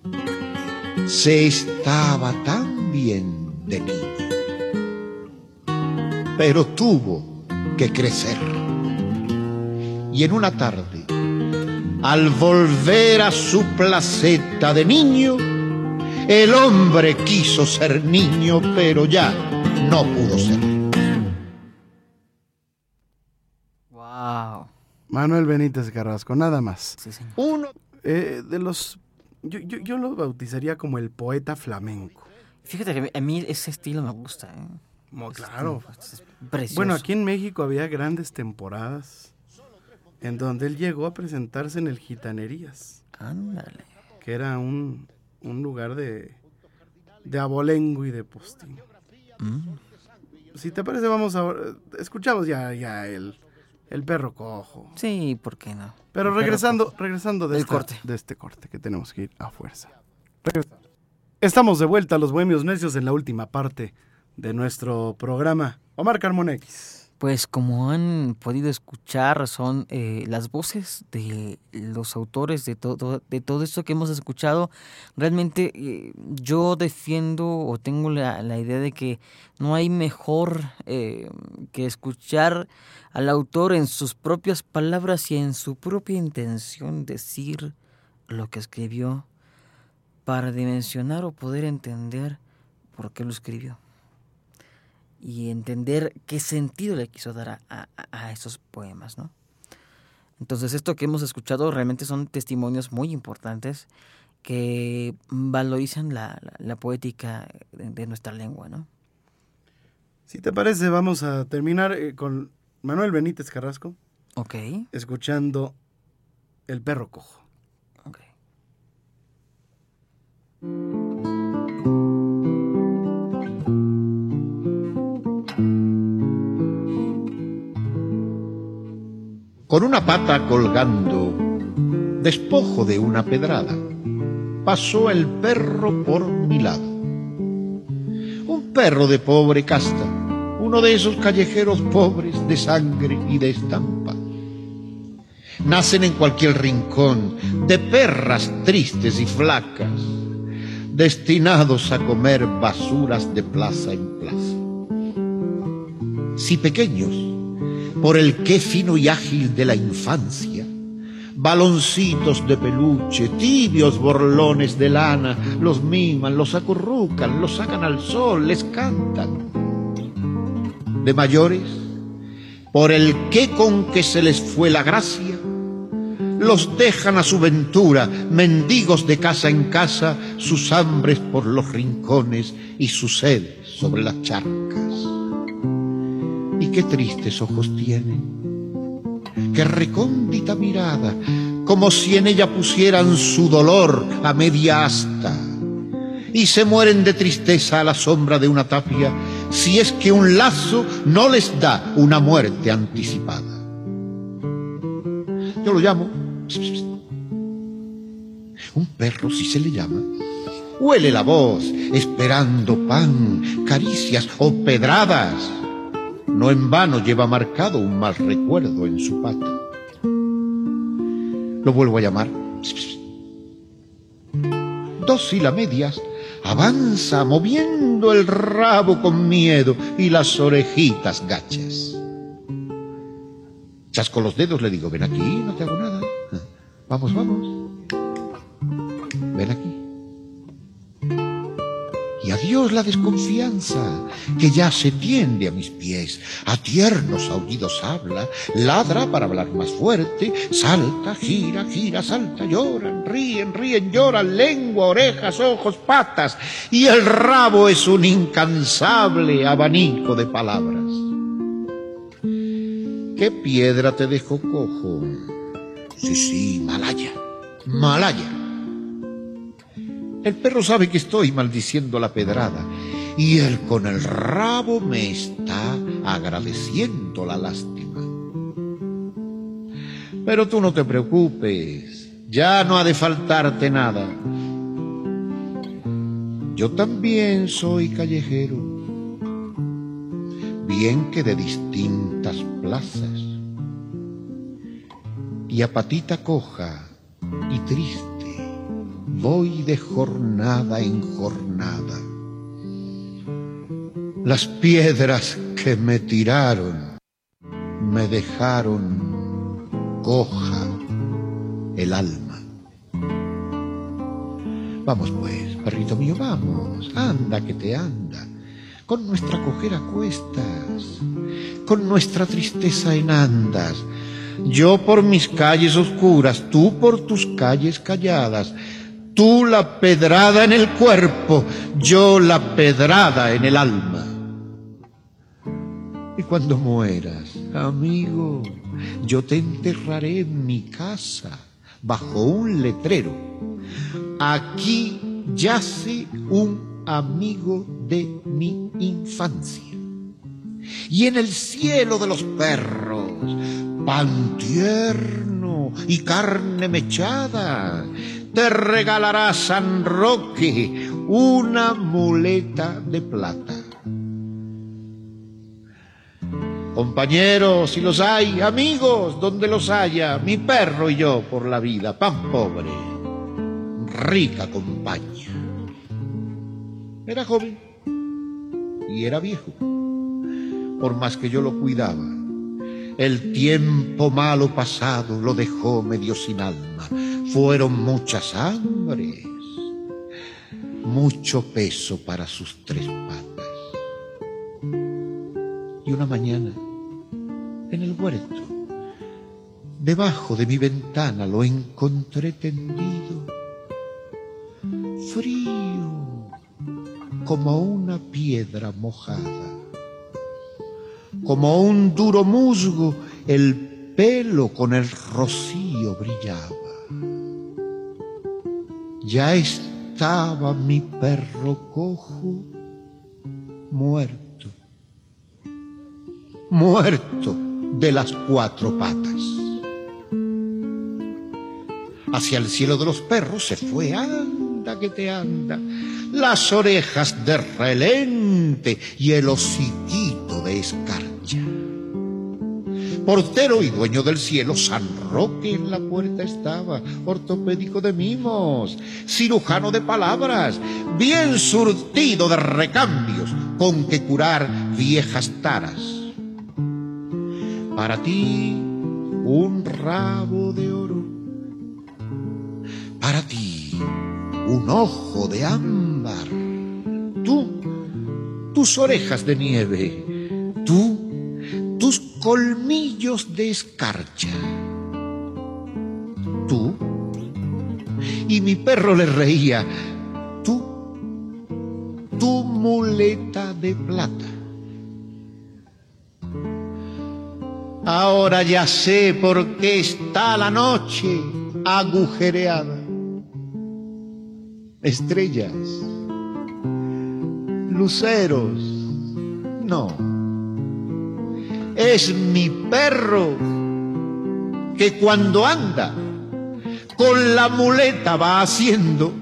[SPEAKER 9] Se estaba tan bien de niño pero tuvo que crecer. Y en una tarde, al volver a su placeta de niño, el hombre quiso ser niño, pero ya no pudo ser.
[SPEAKER 2] Wow.
[SPEAKER 1] Manuel Benítez Carrasco, nada más.
[SPEAKER 2] Sí, señor.
[SPEAKER 9] Uno
[SPEAKER 1] Eh, de los, yo, yo, yo lo bautizaría como el poeta flamenco.
[SPEAKER 2] Fíjate que a mí ese estilo me gusta. ¿eh?
[SPEAKER 1] Mo- claro.
[SPEAKER 2] pues, es precioso.
[SPEAKER 1] Bueno, aquí en México había grandes temporadas en donde él llegó a presentarse en el Gitanerías,
[SPEAKER 2] Ándale.
[SPEAKER 1] que era un, un lugar de, de abolengo y de postín.
[SPEAKER 2] Mm.
[SPEAKER 1] Si te parece, vamos a... Escuchamos ya, ya el, el perro cojo.
[SPEAKER 2] Sí, ¿por qué no?
[SPEAKER 1] Pero
[SPEAKER 2] El
[SPEAKER 1] regresando, regresando de, esta-
[SPEAKER 2] corte.
[SPEAKER 1] de este corte que tenemos que ir a fuerza. Regresamos. Estamos de vuelta, los bohemios necios, en la última parte de nuestro programa. Omar Carmona X.
[SPEAKER 2] Pues como han podido escuchar, son eh, las voces de los autores de todo, de todo esto que hemos escuchado. Realmente eh, yo defiendo o tengo la, la idea de que no hay mejor eh, que escuchar al autor en sus propias palabras y en su propia intención decir lo que escribió para dimensionar o poder entender por qué lo escribió y entender qué sentido le quiso dar a, a- a esos poemas, ¿no? Entonces, esto que hemos escuchado realmente son testimonios muy importantes que valorizan la, la- la poética de, de nuestra lengua, ¿no?
[SPEAKER 1] Si te parece, vamos a terminar eh, con Manuel Benítez Carrasco,
[SPEAKER 2] Ok,
[SPEAKER 1] escuchando El perro cojo.
[SPEAKER 9] Con una pata colgando, despojo de una pedrada, pasó el perro por mi lado. Un perro de pobre casta, uno de esos callejeros pobres de sangre y de estampa. Nacen en cualquier rincón de perras tristes y flacas, destinados a comer basuras de plaza en plaza. Si pequeños, por el qué fino y ágil de la infancia, baloncitos de peluche, tibios borlones de lana, los miman, los acurrucan, los sacan al sol, les cantan. De mayores, por el qué con que se les fue la gracia, los dejan a su ventura, mendigos de casa en casa, sus hambres por los rincones y su sed sobre las charcas. Y qué tristes ojos tienen, qué recóndita mirada, como si en ella pusieran su dolor a media asta. Y se mueren de tristeza a la sombra de una tapia, si es que un lazo no les da una muerte anticipada. Yo lo llamo un perro, si se le llama, huele la voz, esperando pan, caricias o pedradas. No en vano lleva marcado un mal recuerdo en su pata. Lo vuelvo a llamar. Dos y la medias avanza moviendo el rabo con miedo y las orejitas gachas. Chasco los dedos, le digo, ven aquí, no te hago nada. Vamos, vamos. Ven aquí. Adiós la desconfianza que ya se tiende a mis pies. A tiernos aullidos habla, ladra para hablar más fuerte, salta, gira, gira, salta, lloran, ríen, ríen, lloran, lengua, orejas, ojos, patas, y el rabo es un incansable abanico de palabras. ¿Qué piedra te dejó cojo? Sí, sí, Malaya, Malaya. El perro sabe que estoy maldiciendo la pedrada y él con el rabo me está agradeciendo la lástima. Pero tú no te preocupes, ya no ha de faltarte nada. Yo también soy callejero, bien que de distintas plazas. Y a patita coja y triste voy de jornada en jornada. Las piedras que me tiraron me dejaron coja el alma. Vamos pues, perrito mío, vamos, anda que te anda, con nuestra cojera cuestas, con nuestra tristeza en andas, yo por mis calles oscuras, tú por tus calles calladas, Tú la pedrada en el cuerpo, yo la pedrada en el alma. Y cuando mueras, amigo, yo te enterraré en mi casa, bajo un letrero. Aquí yace un amigo de mi infancia. Y en el cielo de los perros, pan tierno y carne mechada, te regalará San Roque una muleta de plata. Compañeros, si los hay, amigos, donde los haya, mi perro y yo por la vida, pan pobre, rica compañía. Era joven y era viejo, por más que yo lo cuidaba. El tiempo malo pasado lo dejó medio sin alma fueron muchas hambres, mucho peso para sus tres patas. Y una mañana, en el huerto, debajo de mi ventana lo encontré tendido, frío como una piedra mojada, como un duro musgo, el pelo con el rocío brillaba ya estaba mi perro cojo muerto, muerto de las cuatro patas. Hacia el cielo de los perros se fue, anda que te anda, las orejas de relente y el hociquito portero y dueño del cielo, San Roque en la puerta estaba, ortopédico de mimos, cirujano de palabras, bien surtido de recambios con que curar viejas taras. Para ti, un rabo de oro, para ti, un ojo de ámbar, tú, tus orejas de nieve, tú, tus colmillos de escarcha. Tú. Y mi perro le reía. Tú. Tu muleta de plata. Ahora ya sé por qué está la noche agujereada. Estrellas, luceros, no es mi perro que cuando anda con la muleta va haciendo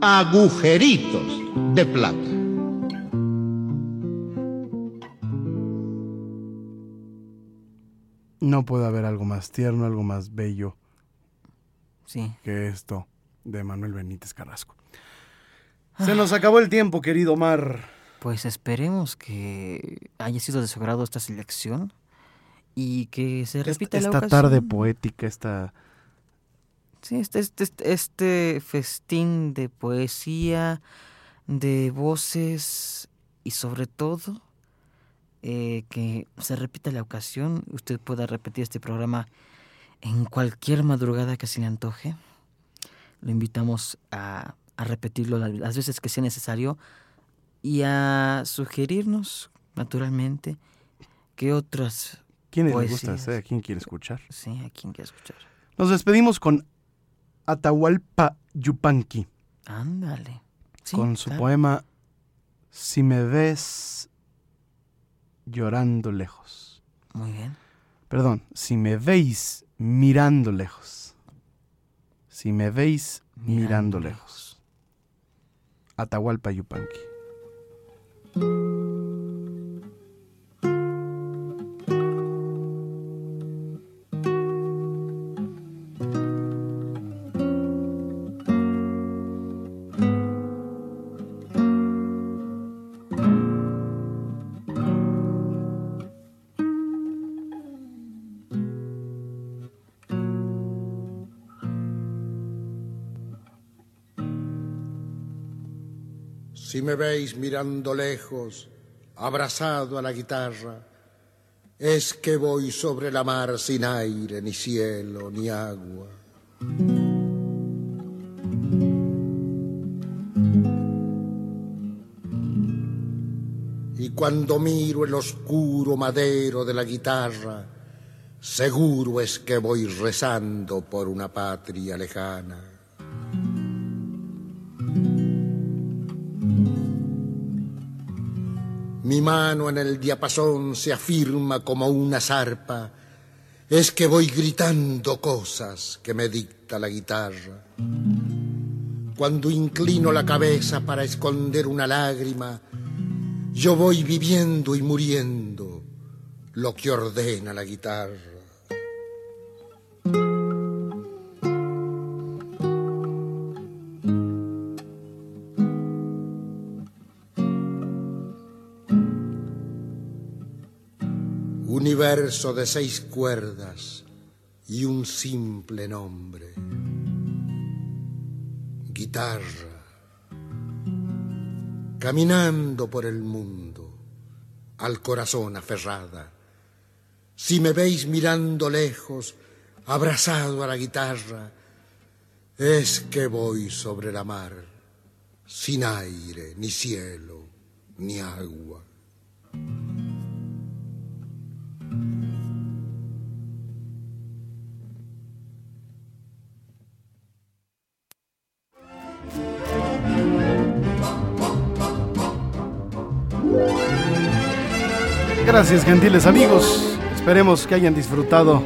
[SPEAKER 10] agujeritos de plata.
[SPEAKER 1] No puede haber algo más tierno, algo más bello
[SPEAKER 2] Sí.
[SPEAKER 1] que esto de Manuel Benítez Carrasco. Se nos acabó el tiempo, querido Omar.
[SPEAKER 2] Pues esperemos que haya sido de su agrado esta selección y que se repita la
[SPEAKER 1] esta
[SPEAKER 2] ocasión.
[SPEAKER 1] tarde poética, esta...
[SPEAKER 2] Sí, este, este, este- este festín de poesía, de voces y sobre todo eh, que se repita la ocasión. Usted pueda repetir este programa en cualquier madrugada que se le antoje. Lo invitamos a, a repetirlo la- las veces que sea necesario y a sugerirnos, naturalmente, que otras...
[SPEAKER 1] ¿Quién le gusta?
[SPEAKER 2] poesías-
[SPEAKER 1] ¿A quién quiere escuchar?
[SPEAKER 2] Sí, a quien quiera escuchar.
[SPEAKER 1] Nos despedimos con Atahualpa Yupanqui,
[SPEAKER 2] Ándale. Sí,
[SPEAKER 1] con su
[SPEAKER 2] claro.
[SPEAKER 1] poema Si me ves llorando lejos.
[SPEAKER 2] Muy bien.
[SPEAKER 1] Perdón, si me veis mirando lejos. Si me veis mirando,
[SPEAKER 2] Mirando
[SPEAKER 1] lejos. Atahualpa Yupanqui.
[SPEAKER 10] Música Si me veis mirando lejos, abrazado a la guitarra, es que voy sobre la mar sin aire, ni cielo, ni agua. Y cuando miro el oscuro madero de la guitarra, seguro es que voy rezando por una patria lejana. Mano en el diapasón se afirma como una zarpa. Es que voy gritando cosas que me dicta la guitarra. Cuando inclino la cabeza para esconder una lágrima, yo voy viviendo y muriendo lo que ordena la guitarra. Universo de seis cuerdas y un simple nombre. Guitarra. Caminando por el mundo, al corazón aferrada. Si me veis mirando lejos, abrazado a la guitarra, es que voy sobre la mar, sin aire, ni cielo, ni agua.
[SPEAKER 1] Gracias, gentiles amigos. Esperemos que hayan disfrutado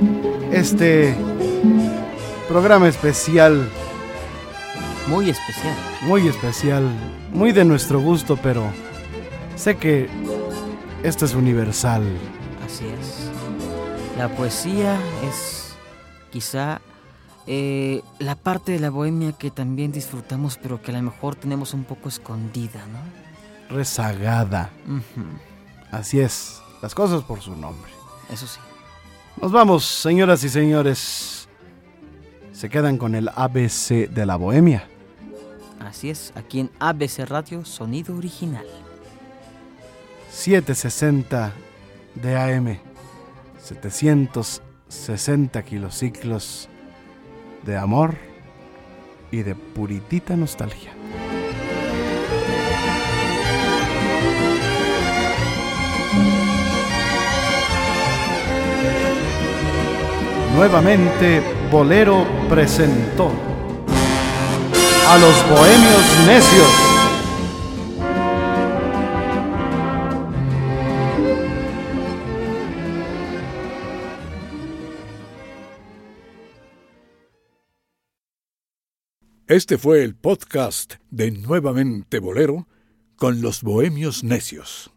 [SPEAKER 1] este programa especial,
[SPEAKER 2] Muy especial.
[SPEAKER 1] muy especial, muy de nuestro gusto, pero sé que esto es universal.
[SPEAKER 2] Así es. La poesía es quizá eh, la parte de la bohemia que también disfrutamos, pero que a lo mejor tenemos un poco escondida, ¿no?
[SPEAKER 1] Rezagada. Así es, las cosas por su nombre.
[SPEAKER 2] Eso sí.
[SPEAKER 1] Nos vamos, señoras y señores. Se quedan con el ABC de la bohemia.
[SPEAKER 2] Así es. Aquí en ABC Radio, sonido original.
[SPEAKER 1] 760 de AM, 760 kilociclos de amor y de puritita nostalgia. Nuevamente, Bolero presentó a los bohemios necios.
[SPEAKER 4] Este fue el podcast de Nuevamente Bolero con los Bohemios Necios.